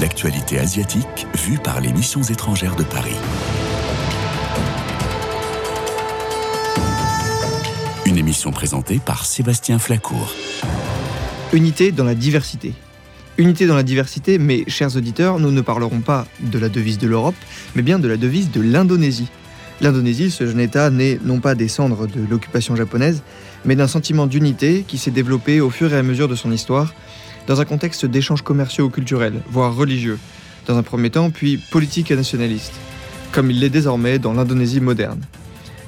L'actualité asiatique vue par les missions étrangères de Paris. Une émission présentée par Sébastien Flacourt. Unité dans la diversité. Unité dans la diversité, mais chers auditeurs, nous ne parlerons pas de la devise de l'Europe, mais bien de la devise de l'Indonésie. L'Indonésie, ce jeune État, né non pas des cendres de l'occupation japonaise, mais d'un sentiment d'unité qui s'est développé au fur et à mesure de son histoire, dans un contexte d'échanges commerciaux ou culturels, voire religieux, dans un premier temps, puis politique et nationaliste, comme il l'est désormais dans l'Indonésie moderne.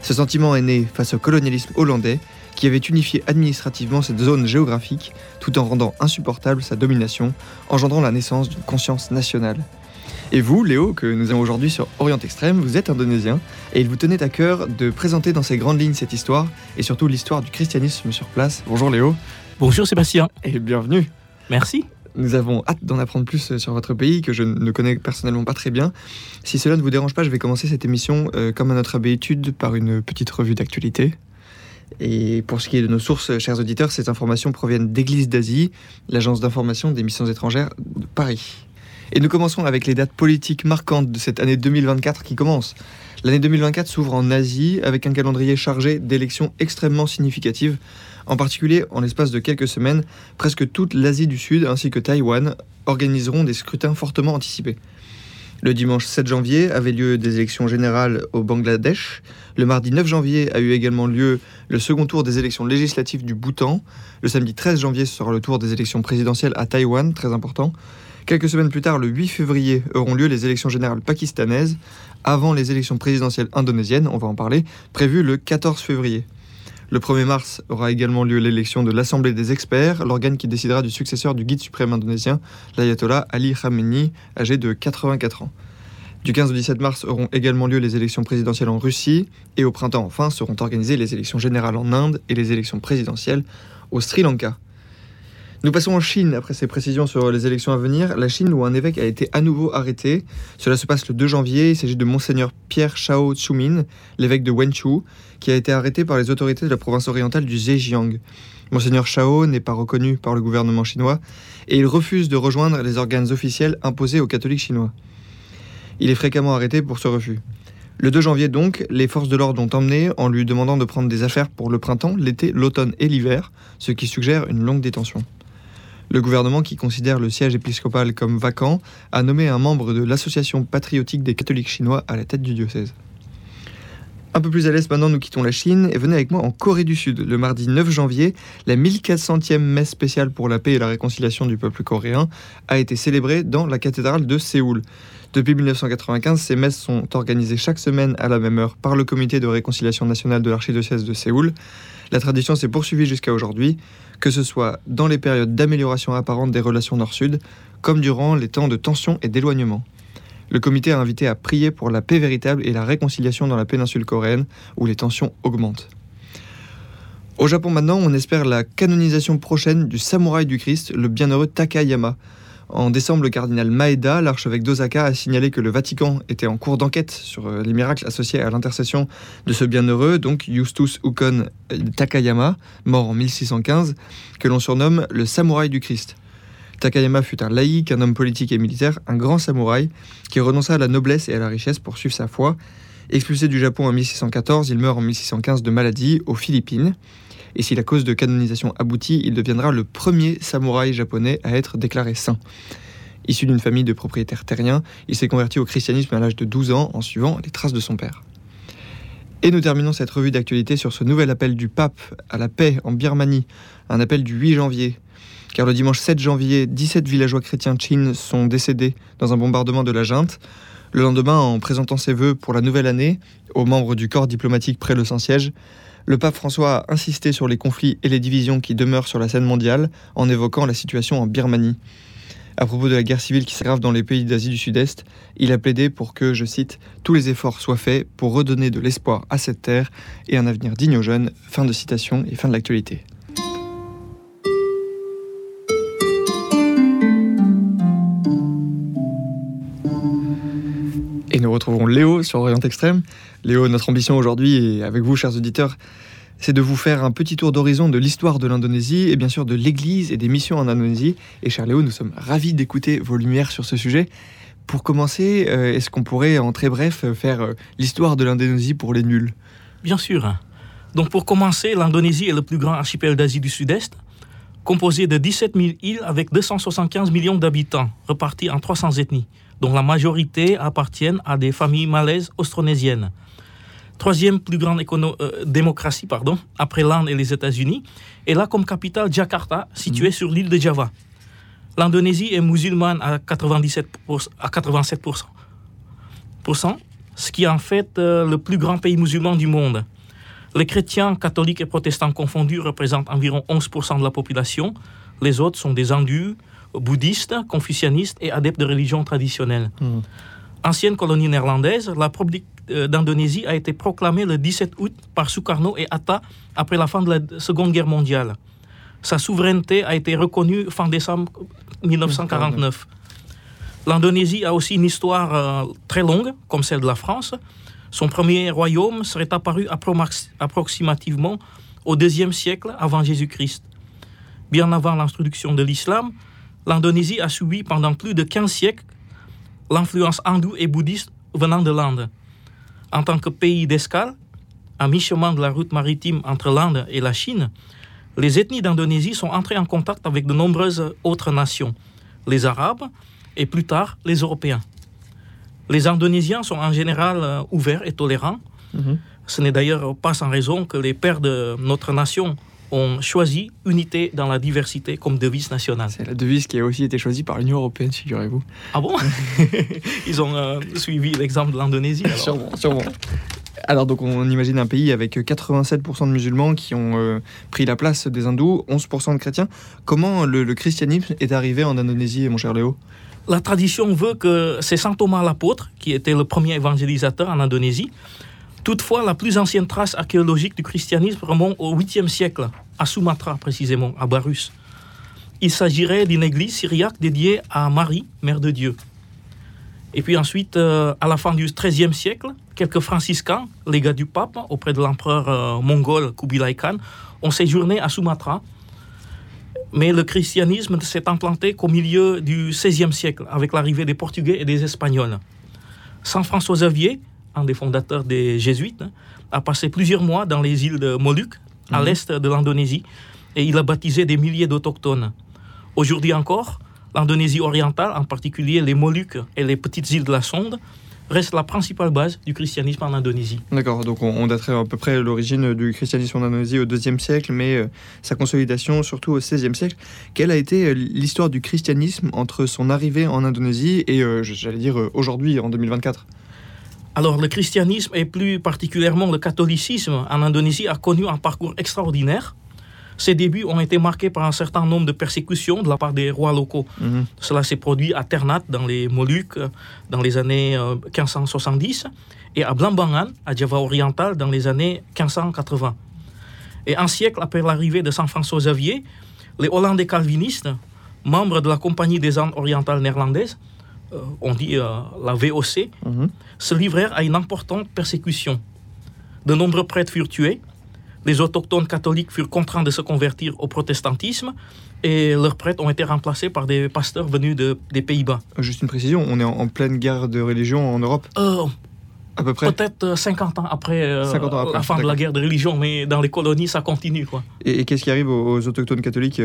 Ce sentiment est né face au colonialisme hollandais, qui avait unifié administrativement cette zone géographique, tout en rendant insupportable sa domination, engendrant la naissance d'une conscience nationale. Et vous, Léo, que nous avons aujourd'hui sur Orient Extrême, vous êtes indonésien et il vous tenait à cœur de présenter dans ces grandes lignes cette histoire et surtout l'histoire du christianisme sur place. Bonjour Léo. Bonjour Sébastien. Et bienvenue. Merci. Nous avons hâte d'en apprendre plus sur votre pays que je ne connais personnellement pas très bien. Si cela ne vous dérange pas, je vais commencer cette émission euh, comme à notre habitude par une petite revue d'actualité. Et pour ce qui est de nos sources, chers auditeurs, ces informations proviennent d'Église d'Asie, l'agence d'information des missions étrangères de Paris. Et nous commençons avec les dates politiques marquantes de cette année 2024 qui commence. L'année 2024 s'ouvre en Asie avec un calendrier chargé d'élections extrêmement significatives. En particulier, en l'espace de quelques semaines, presque toute l'Asie du Sud ainsi que Taïwan organiseront des scrutins fortement anticipés. Le dimanche 7 janvier avait lieu des élections générales au Bangladesh. Le mardi 9 janvier a eu également lieu le second tour des élections législatives du Bhoutan. Le samedi 13 janvier sera le tour des élections présidentielles à Taïwan, très important. Quelques semaines plus tard, le 8 février, auront lieu les élections générales pakistanaises, avant les élections présidentielles indonésiennes, on va en parler, prévues le 14 février. Le 1er mars aura également lieu l'élection de l'Assemblée des experts, l'organe qui décidera du successeur du guide suprême indonésien, l'ayatollah Ali Khamenei, âgé de 84 ans. Du 15 au 17 mars auront également lieu les élections présidentielles en Russie, et au printemps enfin seront organisées les élections générales en Inde et les élections présidentielles au Sri Lanka. Nous passons en Chine après ces précisions sur les élections à venir. La Chine où un évêque a été à nouveau arrêté. Cela se passe le 2 janvier. Il s'agit de monseigneur Pierre Shao Chumin, l'évêque de Wenchu, qui a été arrêté par les autorités de la province orientale du Zhejiang. Monseigneur Shao n'est pas reconnu par le gouvernement chinois et il refuse de rejoindre les organes officiels imposés aux catholiques chinois. Il est fréquemment arrêté pour ce refus. Le 2 janvier donc, les forces de l'ordre l'ont emmené en lui demandant de prendre des affaires pour le printemps, l'été, l'automne et l'hiver, ce qui suggère une longue détention. Le gouvernement, qui considère le siège épiscopal comme vacant, a nommé un membre de l'Association patriotique des catholiques chinois à la tête du diocèse. Un peu plus à l'est maintenant, nous quittons la Chine et venez avec moi en Corée du Sud. Le mardi 9 janvier, la 1400e messe spéciale pour la paix et la réconciliation du peuple coréen a été célébrée dans la cathédrale de Séoul. Depuis 1995, ces messes sont organisées chaque semaine à la même heure par le comité de réconciliation nationale de l'archidiocèse de Séoul. La tradition s'est poursuivie jusqu'à aujourd'hui que ce soit dans les périodes d'amélioration apparente des relations nord-sud, comme durant les temps de tension et d'éloignement. Le comité a invité à prier pour la paix véritable et la réconciliation dans la péninsule coréenne, où les tensions augmentent. Au Japon maintenant, on espère la canonisation prochaine du samouraï du Christ, le bienheureux Takayama. En décembre, le cardinal Maeda, l'archevêque d'Osaka, a signalé que le Vatican était en cours d'enquête sur euh, les miracles associés à l'intercession de ce bienheureux, donc Justus Ukon Takayama, mort en 1615, que l'on surnomme le samouraï du Christ. Takayama fut un laïc, un homme politique et militaire, un grand samouraï qui renonça à la noblesse et à la richesse pour suivre sa foi. Expulsé du Japon en 1614, il meurt en 1615 de maladie aux Philippines. Et si la cause de canonisation aboutit, il deviendra le premier samouraï japonais à être déclaré saint. Issu d'une famille de propriétaires terriens, il s'est converti au christianisme à l'âge de 12 ans en suivant les traces de son père. Et nous terminons cette revue d'actualité sur ce nouvel appel du pape à la paix en Birmanie, un appel du 8 janvier. Car le dimanche 7 janvier, 17 villageois chrétiens de Chine sont décédés dans un bombardement de la junte. Le lendemain, en présentant ses vœux pour la nouvelle année aux membres du corps diplomatique près le Saint-Siège, le pape François a insisté sur les conflits et les divisions qui demeurent sur la scène mondiale en évoquant la situation en Birmanie. À propos de la guerre civile qui s'aggrave dans les pays d'Asie du Sud-Est, il a plaidé pour que, je cite, tous les efforts soient faits pour redonner de l'espoir à cette terre et un avenir digne aux jeunes. Fin de citation et fin de l'actualité. Retrouvons Léo sur Orient Extrême. Léo, notre ambition aujourd'hui, et avec vous, chers auditeurs, c'est de vous faire un petit tour d'horizon de l'histoire de l'Indonésie et bien sûr de l'Église et des missions en Indonésie. Et cher Léo, nous sommes ravis d'écouter vos lumières sur ce sujet. Pour commencer, euh, est-ce qu'on pourrait en très bref faire euh, l'histoire de l'Indonésie pour les nuls? Bien sûr. Donc pour commencer, l'Indonésie est le plus grand archipel d'Asie du Sud-Est, composé de 17 000 îles avec 275 millions d'habitants, repartis en 300 ethnies, dont la majorité appartiennent à des familles malaises austronésiennes. Troisième plus grande euh, démocratie pardon, après l'Inde et les États-Unis, et là comme capitale Jakarta, située mhm. sur l'île de Java. L'Indonésie est musulmane à, 97 à 87%, ce qui est en fait euh, le plus grand pays musulman du monde. Les chrétiens, catholiques et protestants confondus représentent environ 11% de la population. Les autres sont des hindus, bouddhistes, confucianistes et adeptes de religions traditionnelles. Hmm. Ancienne colonie néerlandaise, la République euh, d'Indonésie a été proclamée le 17 août par Sukarno et Atta après la fin de la Seconde Guerre mondiale. Sa souveraineté a été reconnue fin décembre 1949. L'Indonésie a aussi une histoire euh, très longue, comme celle de la France. Son premier royaume serait apparu approximativement au deuxième siècle avant Jésus-Christ. Bien avant l'introduction de l'islam, l'Indonésie a subi pendant plus de 15 siècles l'influence hindoue et bouddhiste venant de l'Inde. En tant que pays d'escale, à mi-chemin de la route maritime entre l'Inde et la Chine, les ethnies d'Indonésie sont entrées en contact avec de nombreuses autres nations, les Arabes et plus tard les Européens. Les Indonésiens sont en général euh, ouverts et tolérants. Mhm. Ce n'est d'ailleurs pas sans raison que les pères de notre nation ont choisi unité dans la diversité comme devise nationale. C'est la devise qui a aussi été choisie par l'Union européenne, figurez-vous. Ah bon? Ils ont euh, suivi l'exemple de l'Indonésie Sûrement, sûrement. Alors donc on imagine un pays avec 87% de musulmans qui ont euh, pris la place des hindous, 11% de chrétiens. Comment le, le christianisme est arrivé en Indonésie, mon cher Léo? La tradition veut que c'est saint Thomas l'apôtre qui était le premier évangélisateur en Indonésie. Toutefois, la plus ancienne trace archéologique du christianisme remonte au 8e siècle, à Sumatra précisément, à Barus. Il s'agirait d'une église syriaque dédiée à Marie, Mère de Dieu. Et puis ensuite, euh, à la fin du XIIIe siècle, quelques franciscains, légats du pape, auprès de l'empereur euh, mongol Kubilai Khan, ont séjourné à Sumatra mais le christianisme s'est implanté qu'au milieu du XVIe siècle, avec l'arrivée des Portugais et des Espagnols. Saint François Xavier, un des fondateurs des Jésuites, a passé plusieurs mois dans les îles de Moluques, à mhm. l'est de l'Indonésie, et il a baptisé des milliers d'autochtones. Aujourd'hui encore, l'Indonésie orientale, en particulier les Moluques et les petites îles de la Sonde, reste la principale base du christianisme en Indonésie. D'accord, donc on, daterait à peu près l'origine du christianisme en Indonésie au IIe siècle, mais euh, sa consolidation surtout au XVIe siècle. Quelle a été euh, l'histoire du christianisme entre son arrivée en Indonésie et, euh, j'allais dire, aujourd'hui, en 2024 alors le christianisme et plus particulièrement le catholicisme en Indonésie a connu un parcours extraordinaire ses débuts ont été marqués par un certain nombre de persécutions de la part des rois locaux. Mhm. Cela s'est produit à Ternate, dans les Moluques, dans les années 1570, euh, et à Blambangan, à Java oriental, dans les années 1580. Et un siècle après l'arrivée de Saint François Xavier, les Hollandais calvinistes, membres de la Compagnie des Indes orientales néerlandaises, euh, on dit euh, la VOC, mhm. se livrèrent à une importante persécution. De nombreux prêtres furent tués, les autochtones catholiques furent contraints de se convertir au protestantisme et leurs prêtres ont été remplacés par des pasteurs venus de, des Pays-Bas. Juste une précision, on est en, pleine guerre de religion en Europe? Euh, à peu près Peut-être 50 euh, ans après, euh, la fin de la guerre de religion, mais dans les colonies, ça continue. Quoi. Et, qu'est-ce qui arrive aux, autochtones catholiques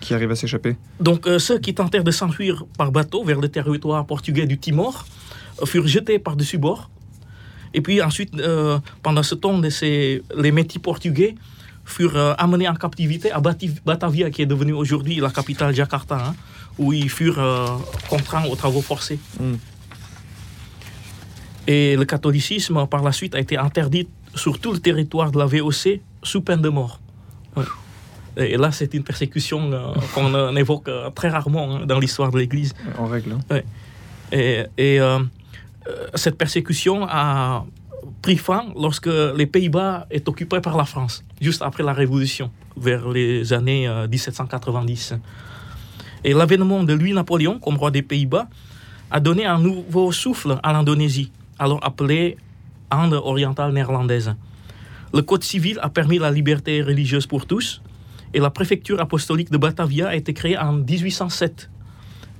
qui arrivent à s'échapper? Donc, ceux qui tentèrent de s'enfuir par bateau vers le territoire portugais du Timor furent jetés par-dessus bord et puis ensuite, euh, pendant ce temps, les métis portugais furent euh, amenés en captivité à Batavia, qui est devenue aujourd'hui la capitale Jakarta, hein, où ils furent euh, contraints aux travaux forcés. Mm. Et le catholicisme, par la suite, a été interdit sur tout le territoire de la VOC sous peine de mort. Et là, c'est une persécution qu'on évoque très rarement hein, dans l'histoire de l'Église. En règle. Hein. Et, et euh, cette persécution a pris fin lorsque les Pays-Bas est occupés par la France, juste après la Révolution, vers les années 1790. Euh, Et l'avènement de Louis-Napoléon comme roi des Pays-Bas a donné un nouveau souffle à l'Indonésie, alors appelée Inde orientale néerlandaise. Le Code civil a permis la liberté religieuse pour tous et la préfecture apostolique de Batavia a été créée en 1807.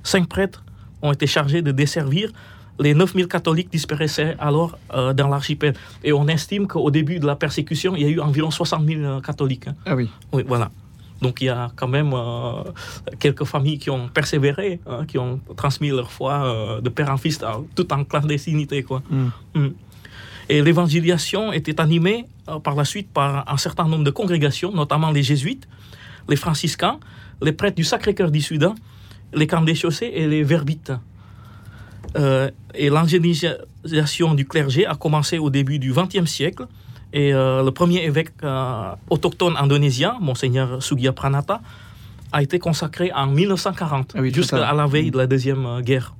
Cinq prêtres ont été chargés de desservir les 9000 catholiques disparaissaient alors euh, dans l'archipel. Et on estime qu'au début de la persécution, il y a eu environ 60 000 catholiques. hein. Ah oui. Oui, voilà. Donc il y a quand même euh, quelques familles qui ont persévéré, hein, qui ont transmis leur foi euh, de père en fils, euh, tout en clandestinité. Quoi. Mm. Mm. Et l'évangélisation était animée euh, par la suite par un certain nombre de congrégations, notamment les jésuites, les franciscains, les prêtres du Sacré-Cœur du Soudan, les camps des chaussées et les verbites. Et l'angélisation du clergé a commencé au début du XXe siècle. Et euh, le premier évêque euh, autochtone indonésien, Monseigneur Sugiya Pranata, a été consacré en 1940, Ah oui, très jusqu'à tard. la veille de la Deuxième euh, Guerre.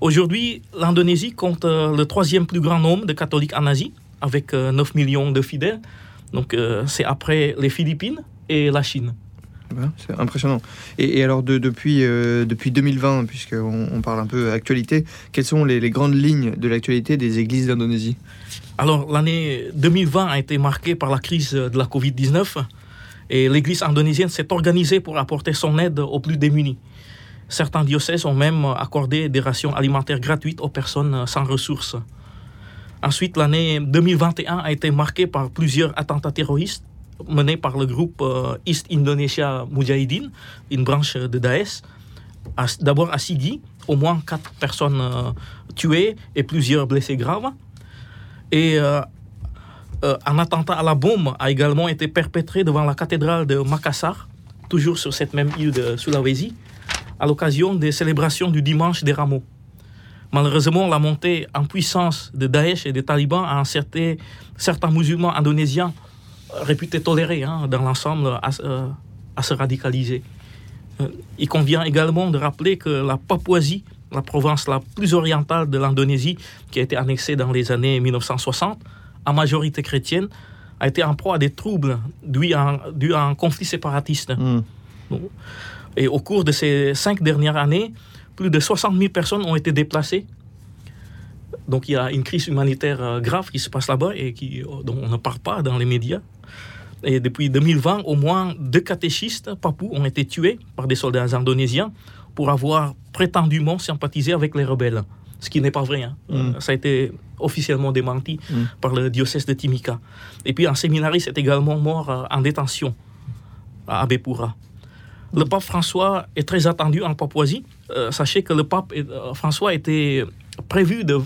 Aujourd'hui, l'Indonésie compte le troisième plus grand nombre de catholiques en Asie, avec euh, 9 millions de fidèles. Donc c'est après les Philippines et la Chine. C'est impressionnant. Et, et alors, de- depuis, euh, depuis 2020, puisqu'on on parle un peu actualité, quelles sont les, les grandes lignes de l'actualité des églises d'Indonésie? Alors, l'année 2020 a été marquée par la crise de la Covid-19 et l'Église indonésienne s'est organisée pour apporter son aide aux plus démunis. Certains diocèses ont même accordé des rations alimentaires gratuites aux personnes sans ressources. Ensuite, l'année 2021 a été marquée par plusieurs attentats terroristes menés par le groupe euh, East Indonesia Mujahideen, une branche de Daesh. D'abord à Sigi, au moins quatre personnes euh, tuées et plusieurs blessés graves. Et euh, euh, un attentat à la bombe a également été perpétré devant la cathédrale de Makassar, toujours sur cette même île de Sulawesi, à l'occasion des célébrations du dimanche des rameaux. Malheureusement, la montée en puissance de Daesh et des talibans a incerté certains musulmans indonésiens euh, réputés tolérés hein, dans l'ensemble à, euh, se radicaliser. Euh, il convient également de rappeler que la Papouasie, la province la plus orientale de l'Indonésie, qui a été annexée dans les années 1960, à majorité chrétienne, a été en proie à des troubles dus à un, dus à un conflit séparatiste. Hmm. Et au cours de ces cinq dernières années, plus de 60 000 personnes ont été déplacées. Donc il y a une crise humanitaire euh, grave qui se passe là-bas et qui, euh, dont on ne parle pas dans les médias. Et depuis 2020, au moins deux catéchistes papous ont été tués par des soldats indonésiens pour avoir prétendument sympathisé avec les rebelles. Ce qui n'est pas vrai. hein. Euh, ça a été officiellement démenti Mm. par le diocèse de Timika. Et puis un séminariste est également mort euh, en détention à Abepura. Le pape François est très attendu en Papouasie. Euh, sachez que le pape François était prévu de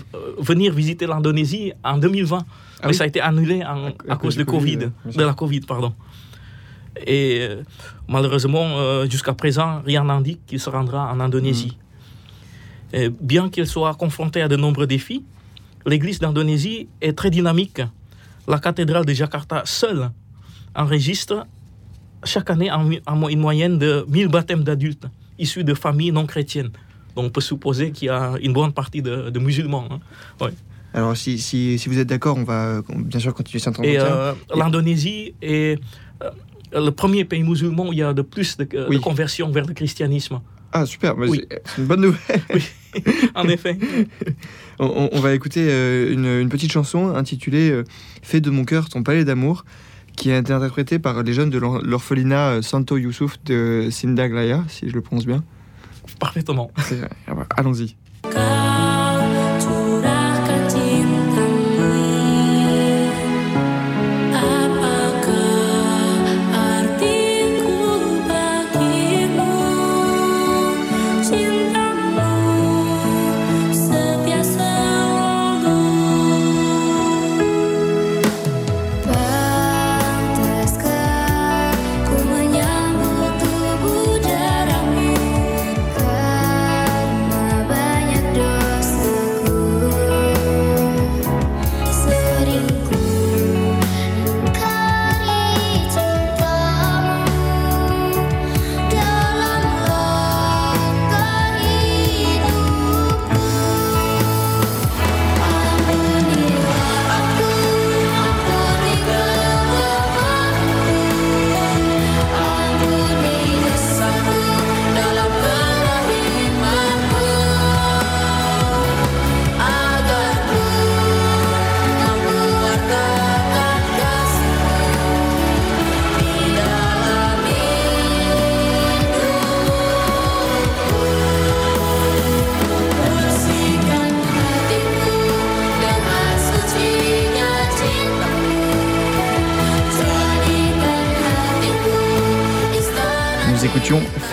venir visiter l'Indonésie en 2020, mais oui ça a été annulé en- à, cause de Covid, de la Covid, pardon. Et euh, malheureusement, euh, jusqu'à présent, rien n'indique qu'il se rendra en Indonésie. Et bien qu'il soit confronté à de nombreux défis, l'Église d'Indonésie est très dynamique. La cathédrale de Jakarta seule enregistre chaque année en, en mo- une moyenne de 1000 baptêmes d'adultes issus de familles non chrétiennes. Donc on peut supposer qu'il y a une bonne partie de, de musulmans. hein. Alors, si, si, si vous êtes d'accord, on va bien sûr continuer cet Et entretien. euh, l'Indonésie est euh, le premier pays musulman où il y a de plus de, euh, Oui. de conversions vers le christianisme. Ah, super, mais oui. c'est une bonne nouvelle. En effet. On, va écouter euh, une, une petite chanson intitulée euh, Fais de mon cœur ton palais d'amour, qui a été interprétée par les jeunes de l'or- l'orphelinat Santo Youssouf de Sindaglaya, si je le prononce bien. Parfaitement. Ah bah, Allons-y.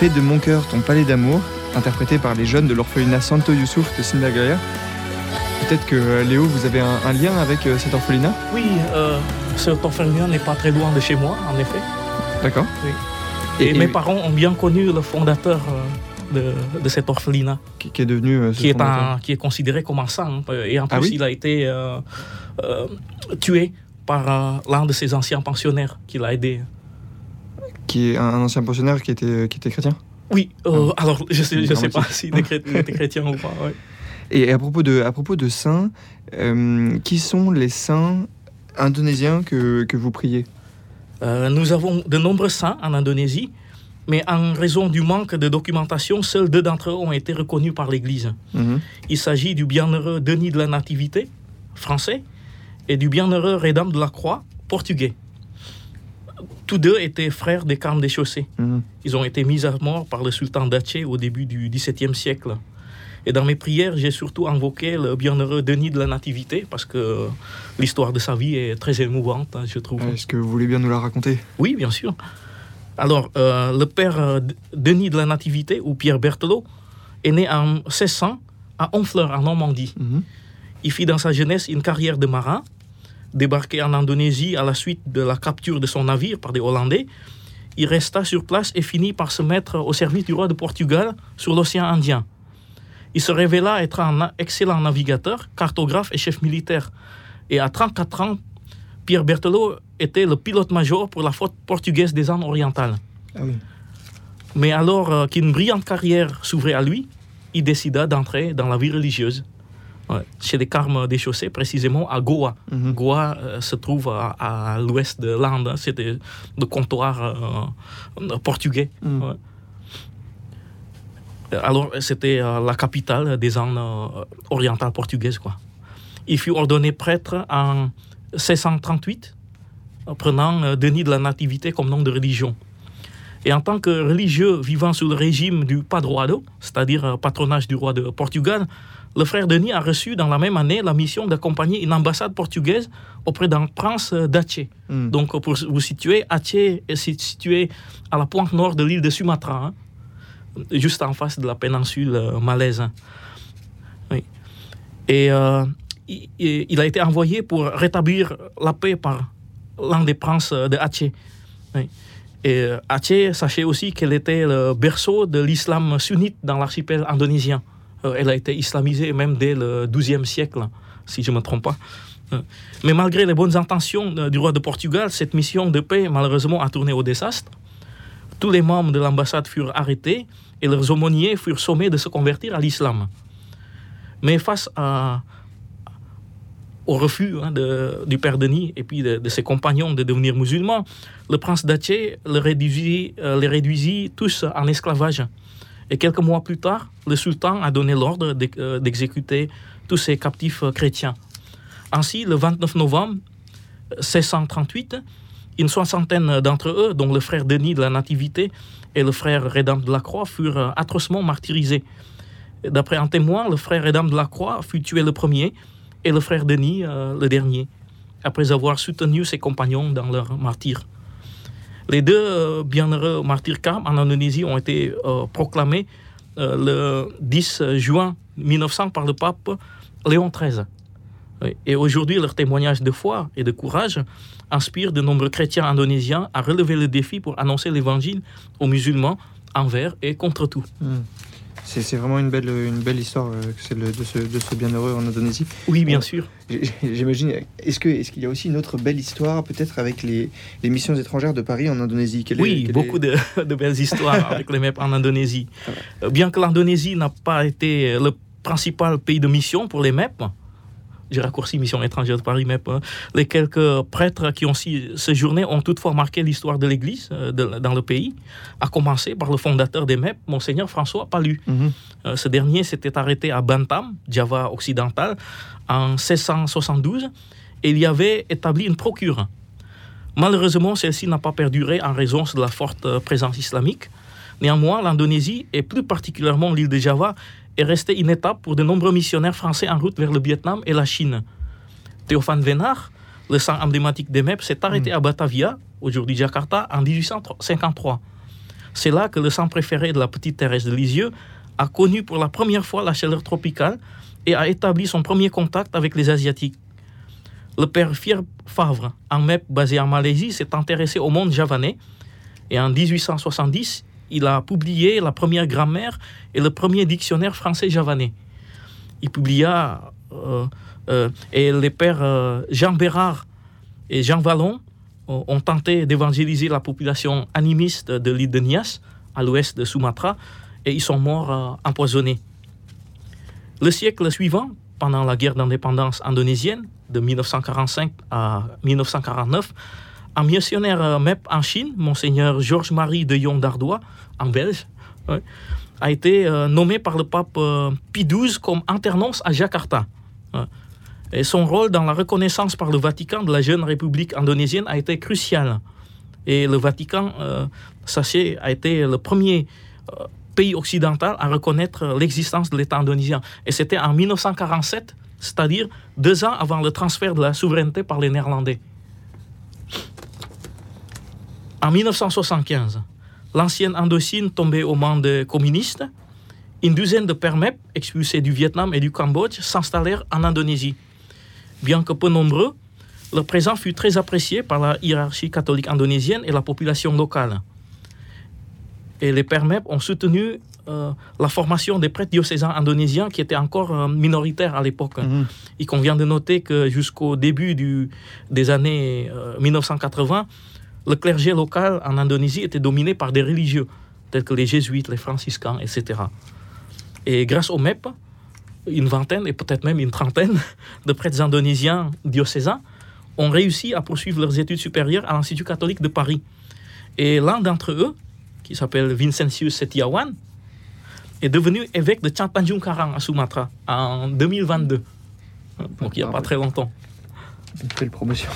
Fais de mon cœur ton palais d'amour, interprété par les jeunes de l'orphelinat Santo Youssouf de Sindagaya. Peut-être que euh, Léo, vous avez un, un lien avec euh, cet orphelinat? Oui, euh, cet orphelinat n'est pas très loin de chez moi, en effet. D'accord. Oui. Et, Et, et mes parents ont bien connu le fondateur de, de cet orphelinat, qui, qui est devenu euh, ce qui est, un, qui est considéré comme un saint. hein. Et en plus, Ah oui? il a été tué par l'un de ses anciens pensionnaires qui l'a aidé. Qui est un, ancien pensionnaire qui était, qui était chrétien. Oui, euh, alors je sais, je sais pas s'il était chrétien ou pas. ouais. Et à propos de, à propos de saints, euh, qui sont les saints indonésiens que, que vous priez Euh, nous avons de nombreux saints en Indonésie, mais en raison du manque de documentation, seuls deux d'entre eux ont été reconnus par l'Église. Mhm. Il s'agit du bienheureux Denis de la Nativité, français, et du bienheureux Rédam de la Croix, portugais. Tous deux étaient frères des Carmes des Chaussées. Mhm. Ils ont été mis à mort par le sultan d'Aceh au début du XVIIe siècle. Et dans mes prières, j'ai surtout invoqué le bienheureux Denis de la Nativité, parce que l'histoire de sa vie est très émouvante, hein, je trouve. Est-ce que vous voulez bien nous la raconter? Oui, bien sûr. Alors, euh, le père euh, Denis de la Nativité, ou Pierre Berthelot, est né en 1600 à Honfleur, en Normandie. Mhm. Il fit dans sa jeunesse une carrière de marin, débarqué en Indonésie à la suite de la capture de son navire par des Hollandais. Il resta sur place et finit par se mettre au service du roi de Portugal sur l'océan Indien. Il se révéla être un excellent navigateur, cartographe et chef militaire. Et à 34 ans, Pierre Berthelot était le pilote-major pour la flotte portugaise des Indes orientales. Ah oui. Mais alors euh, qu'une brillante carrière s'ouvrait à lui, il décida d'entrer dans la vie religieuse. Ouais, chez les Carmes des Chaussées, précisément à Goa. Mhm. Goa euh, se trouve à, à l'ouest de l'Inde. hein. C'était le comptoir euh, portugais. Mhm. Ouais. Alors, c'était euh, la capitale des Indes orientales portugaises. Quoi. Il fut ordonné prêtre en 1638, en prenant Denis de la Nativité comme nom de religion. Et en tant que religieux vivant sous le régime du Padroado, c'est-à-dire patronage du roi de Portugal, le frère Denis a reçu dans la même année la mission d'accompagner une ambassade portugaise auprès d'un prince d'Aceh. Mhm. Donc, pour vous situer, Aceh est si- situé à la pointe nord de l'île de Sumatra, hein, juste en face de la péninsule euh, malaise. hein. Oui. Et euh, il, a été envoyé pour rétablir la paix par l'un des princes de Aceh. Oui. Et euh, Aceh, sachez aussi qu'elle était le berceau de l'islam sunnite dans l'archipel indonésien. Euh, elle a été islamisée même dès le XIIe siècle, si je ne me trompe pas. Euh, Mais malgré les bonnes intentions euh, du roi de Portugal, cette mission de paix malheureusement a tourné au désastre. Tous les membres de l'ambassade furent arrêtés et leurs aumôniers furent sommés de se convertir à l'islam. Mais face au refus hein, du père Denis et puis de, ses compagnons de devenir musulmans, le prince euh, les réduisit tous en esclavage. Et quelques mois plus tard, le sultan a donné l'ordre euh, d'exécuter tous ces captifs euh, chrétiens. Ainsi, le 29 novembre 1638, une soixantaine d'entre eux, dont le frère Denis de la Nativité et le frère Rédam de la Croix, furent euh, atrocement martyrisés. D'après un témoin, le frère Rédam de la Croix fut tué le premier et le frère Denis le dernier, après avoir soutenu ses compagnons dans leur martyre. Les deux euh, bienheureux martyrs carmes en Indonésie ont été euh, proclamés euh, le 10 juin 1900 par le pape Léon XIII. Et aujourd'hui, leur témoignage de foi et de courage inspire de nombreux chrétiens indonésiens à relever le défi pour annoncer l'évangile aux musulmans envers et contre tout. Mhm. C'est vraiment une belle, une belle histoire, euh, celle de ce, de ce bienheureux en Indonésie. Oui, bien sûr. J'imagine. Est-ce que est-ce qu'il y a aussi une autre belle histoire, peut-être avec les, les missions étrangères de Paris en Indonésie? Quelle est- Oui, beaucoup est- de, de belles histoires avec les MEP en Indonésie. Euh, Bien que l'Indonésie n'a pas été le principal pays de mission pour les MEP, j'ai raccourci mission étrangère de Paris MEP, hein, les quelques prêtres qui ont si- séjourné ont toutefois marqué l'histoire de l'Église euh, dans le pays, à commencer par le fondateur des MEP, Monseigneur François Palu. Mhm. Euh, ce dernier s'était arrêté à Bantam, Java occidental, en 1672 et il y avait établi une procure. Malheureusement, celle-ci n'a pas perduré en raison de la forte euh, présence islamique. Néanmoins, l'Indonésie, et plus particulièrement l'île de Java, est restée une étape pour de nombreux missionnaires français en route vers le Vietnam et la Chine. Théophane Vénard, le sang emblématique des MEP, s'est arrêté à Batavia, aujourd'hui Jakarta, en 1853. C'est là que le sang préféré de la petite Thérèse de Lisieux a connu pour la première fois la chaleur tropicale et a établi son premier contact avec les Asiatiques. Le père Pierre Favre, un MEP basé en Malaisie, s'est intéressé au monde javanais et en 1870, il a publié la première grammaire et le premier dictionnaire français javanais. Il publia, euh, euh, et les pères euh, Jean Bérard et Jean Vallon ont tenté d'évangéliser la population animiste de l'île de Nias, à l'ouest de Sumatra, et ils sont morts empoisonnés. Le siècle suivant, pendant la guerre d'indépendance indonésienne, de 1945 à 1949, un missionnaire euh, MEP en Chine, Monseigneur Georges-Marie de Jong d'Ardois, en belge, a été euh, nommé par le pape euh, Pie XII comme internos à Jakarta. Et son rôle dans la reconnaissance par le Vatican de la jeune république indonésienne a été crucial. Et le Vatican, sachez, a été le premier pays occidental à reconnaître l'existence de l'État indonésien. Et c'était en 1947, c'est-à-dire deux ans avant le transfert de la souveraineté par les Néerlandais. En 1975, l'ancienne Indochine tombée aux mains des communistes, une douzaine de pères MEP expulsés du Vietnam et du Cambodge s'installèrent en Indonésie. Bien que peu nombreux, leur présence fut très appréciée par la hiérarchie catholique indonésienne et la population locale. Et les pères MEP ont soutenu euh, la formation des prêtres diocésains indonésiens qui étaient encore euh, minoritaires à l'époque. Mhm. Il convient de noter que jusqu'au début du- des années euh, 1980, le clergé local en Indonésie était dominé par des religieux, tels que les jésuites, les franciscains, etc. Et grâce au MEP, une vingtaine et peut-être même une trentaine de prêtres indonésiens diocésains ont réussi à poursuivre leurs études supérieures à l'Institut catholique de Paris. Et l'un d'entre eux, qui s'appelle Vincentius Setiawan, est devenu évêque de Tanjung à Sumatra en 2022. Donc il n'y a pas très longtemps. Promotion.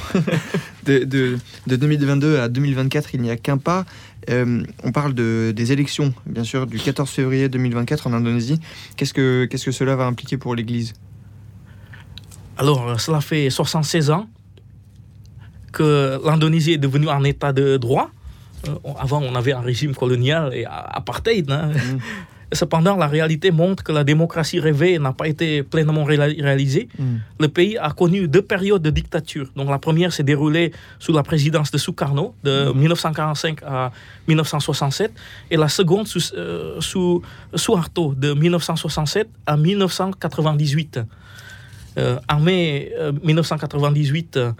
de, de- de 2022 à 2024, il n'y a qu'un pas. Euh, on parle de, des élections, bien sûr, du 14 février 2024 en Indonésie. Qu'est-ce que, qu'est-ce que cela va impliquer pour l'Église? Alors, euh, cela fait 76 ans que l'Indonésie est devenue un état de droit. Euh, avant, on avait un régime colonial et apartheid. hein. Mm. Cependant, la réalité montre que la démocratie rêvée n'a pas été pleinement réalisée. Mm. Le pays a connu deux périodes de dictature. Donc, la première s'est déroulée sous la présidence de Sukarno, de 1945 à 1967, et la seconde sous, euh, sous Suharto, de 1967 à 1998. Euh, en mai euh, 1998, euh,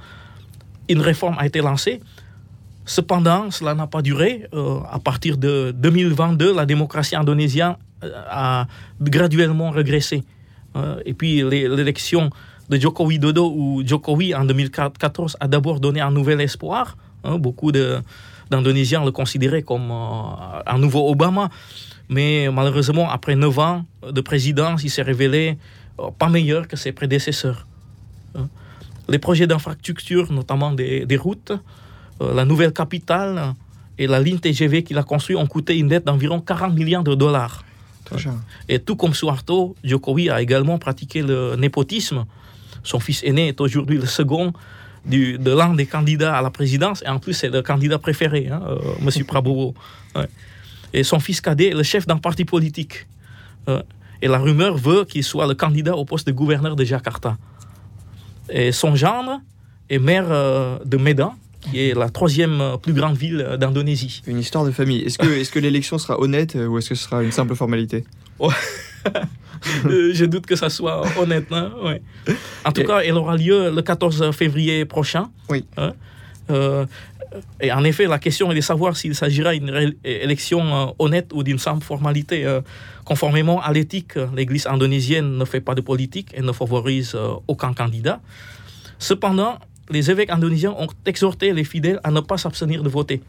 une réforme a été lancée. Cependant, cela n'a pas duré. Euh, à partir de 2022, la démocratie indonésienne euh, a graduellement régressé. Euh, et puis l'é- l'élection de Joko Widodo ou Jokowi en 2014 a d'abord donné un nouvel espoir. hein. beaucoup d'Indonésiens le considéraient comme un nouveau Obama. Mais malheureusement, après 9 ans de présidence, il s'est révélé pas meilleur que ses prédécesseurs. Hein. Les projets d'infrastructure, notamment des, routes, la nouvelle capitale euh, et la ligne TGV qu'il a construite ont coûté une dette d'environ 40 milliards de dollars. Et tout comme Suharto, Jokowi a également pratiqué le népotisme. Son fils aîné est aujourd'hui le second du- de l'un des candidats à la présidence, et en plus c'est le candidat préféré, hein, euh, Monsieur Prabowo. Ouais. Et son fils cadet est le chef d'un parti politique. Euh, et la rumeur veut qu'il soit le candidat au poste de gouverneur de Jakarta. Et son gendre est maire euh, de Medan, qui est la troisième euh, plus grande ville euh, d'Indonésie. Une histoire de famille. Est-ce que, est-ce que l'élection sera honnête euh, ou est-ce que ce sera une simple formalité? Euh, je doute que ça soit honnête. hein, ouais. En tout Et- cas, elle aura lieu le 14 février prochain. Oui. Hein. Euh, et en effet, la question est de savoir s'il s'agira d'une élection honnête ou d'une simple formalité. Conformément à l'éthique, l'Église indonésienne ne fait pas de politique et ne favorise aucun candidat. Cependant, les évêques indonésiens ont exhorté les fidèles à ne pas s'abstenir de voter.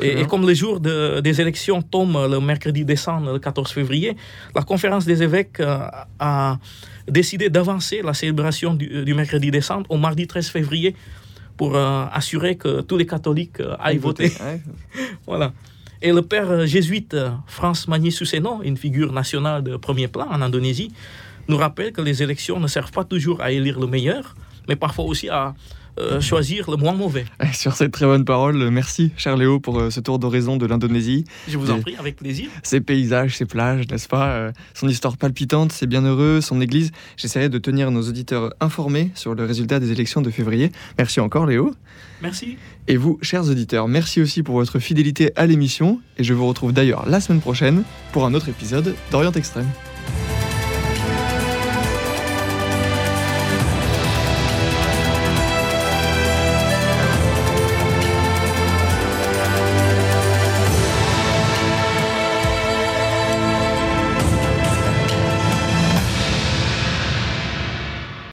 Et, comme le jour de- des élections tombe le mercredi décembre, le 14 février, la conférence des évêques euh, a décidé d'avancer la célébration du, du mercredi décembre au mardi 13 février pour euh, assurer que tous les catholiques euh, aillent voter. Voilà. Et le père jésuite France Magny Suseno, une figure nationale de premier plan en Indonésie, nous rappelle que les élections ne servent pas toujours à élire le meilleur, mais parfois aussi à euh, choisir le moins mauvais. Et Sur cette très bonne parole, merci cher Léo pour euh, ce tour d'horizon de l'Indonésie. Je vous en Et- prie, avec plaisir. Ses paysages, ses plages, n'est-ce pas euh, Son histoire palpitante, ses bienheureux, son église. J'essaierai de tenir nos auditeurs informés sur le résultat des élections de février. Merci encore Léo. Merci. Et vous, chers auditeurs, merci aussi pour votre fidélité à l'émission. Et je vous retrouve d'ailleurs la semaine prochaine pour un autre épisode d'Orient Extrême.